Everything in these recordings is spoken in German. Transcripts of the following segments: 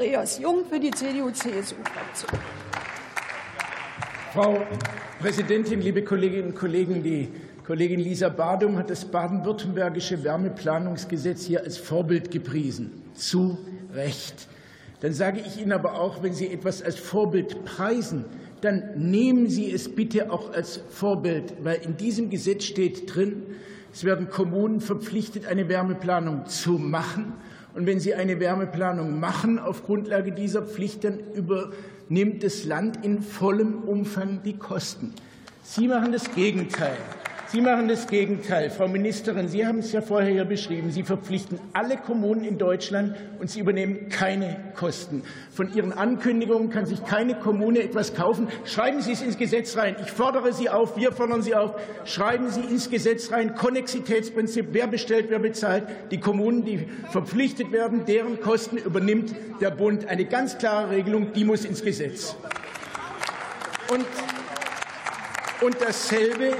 Andreas Jung für die CDU-CSU-Fraktion. Frau Präsidentin, liebe Kolleginnen und Kollegen! Die Kollegin Lisa Badum hat das baden-württembergische Wärmeplanungsgesetz hier als Vorbild gepriesen. Zu Recht. Dann sage ich Ihnen aber auch, wenn Sie etwas als Vorbild preisen, dann nehmen Sie es bitte auch als Vorbild, weil in diesem Gesetz steht drin, es werden Kommunen verpflichtet, eine Wärmeplanung zu machen. Und wenn sie eine Wärmeplanung machen auf Grundlage dieser Pflicht, dann übernimmt das Land in vollem Umfang die Kosten. Sie machen das Gegenteil. Sie machen das Gegenteil. Frau Ministerin, Sie haben es ja vorher hier beschrieben. Sie verpflichten alle Kommunen in Deutschland und Sie übernehmen keine Kosten. Von Ihren Ankündigungen kann sich keine Kommune etwas kaufen. Schreiben Sie es ins Gesetz rein. Ich fordere Sie auf, wir fordern Sie auf, schreiben Sie ins Gesetz rein, Konnexitätsprinzip, wer bestellt, wer bezahlt. Die Kommunen, die verpflichtet werden, deren Kosten übernimmt der Bund. Eine ganz klare Regelung, die muss ins Gesetz. Und, und dasselbe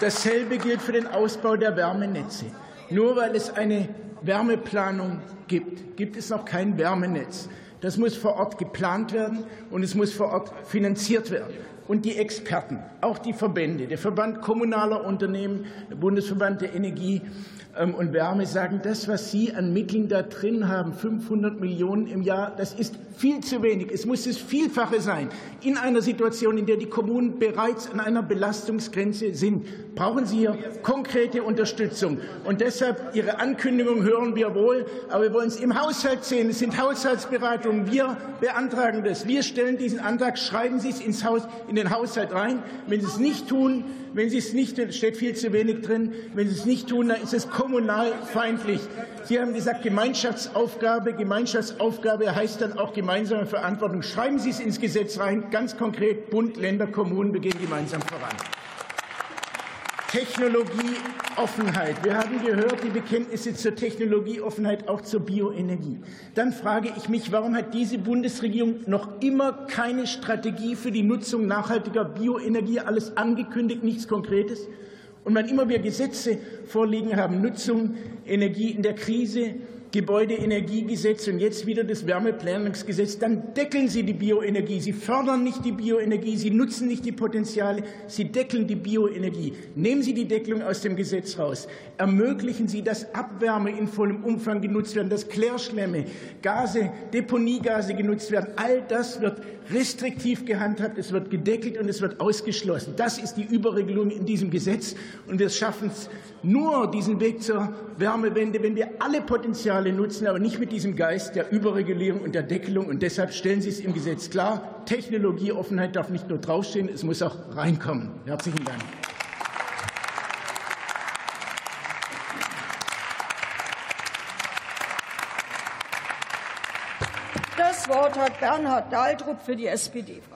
Dasselbe gilt für den Ausbau der Wärmenetze. Nur weil es eine Wärmeplanung gibt, gibt es noch kein Wärmenetz. Das muss vor Ort geplant werden und es muss vor Ort finanziert werden. Und die Experten, auch die Verbände, der Verband kommunaler Unternehmen, der Bundesverband der Energie ähm, und Wärme sagen, das, was Sie an Mitteln da drin haben, 500 Millionen im Jahr, das ist viel zu wenig. Es muss das Vielfache sein. In einer Situation, in der die Kommunen bereits an einer Belastungsgrenze sind, brauchen Sie hier konkrete Unterstützung. Und deshalb Ihre Ankündigung hören wir wohl, aber wir wollen es im Haushalt sehen. Es sind Haushaltsberatungen. Wir beantragen das. Wir stellen diesen Antrag. Schreiben Sie es ins Haus, in den Haushalt rein. Wenn Sie es nicht tun, wenn Sie es nicht, steht viel zu wenig drin. Wenn Sie es nicht tun, dann ist es kommunalfeindlich. Sie haben gesagt Gemeinschaftsaufgabe. Gemeinschaftsaufgabe heißt dann auch gemeinsame Verantwortung. Schreiben Sie es ins Gesetz rein. Ganz konkret, Bund, Länder, Kommunen begehen gemeinsam voran. Technologieoffenheit. Wir haben gehört die Bekenntnisse zur Technologieoffenheit, auch zur Bioenergie. Dann frage ich mich, warum hat diese Bundesregierung noch immer keine Strategie für die Nutzung nachhaltiger Bioenergie? Alles angekündigt, nichts Konkretes. Und wann immer wir Gesetze vorliegen haben, Nutzung, Energie in der Krise, Gebäudeenergiegesetz und jetzt wieder das Wärmeplanungsgesetz, dann deckeln Sie die Bioenergie. Sie fördern nicht die Bioenergie, Sie nutzen nicht die Potenziale, Sie deckeln die Bioenergie. Nehmen Sie die Deckelung aus dem Gesetz raus. Ermöglichen Sie, dass Abwärme in vollem Umfang genutzt werden, dass Klärschlämme, Gase, Deponiegase genutzt werden. All das wird restriktiv gehandhabt, es wird gedeckelt und es wird ausgeschlossen. Das ist die Überregelung in diesem Gesetz. Und wir schaffen es nur, diesen Weg zur Wärmewende, wenn wir alle Potenziale nutzen, aber nicht mit diesem Geist der Überregulierung und der Deckelung. Und deshalb stellen Sie es im Gesetz klar. Technologieoffenheit darf nicht nur draufstehen, es muss auch reinkommen. Herzlichen Dank. Das Wort hat Bernhard Dahldrup für die SPD-Fraktion.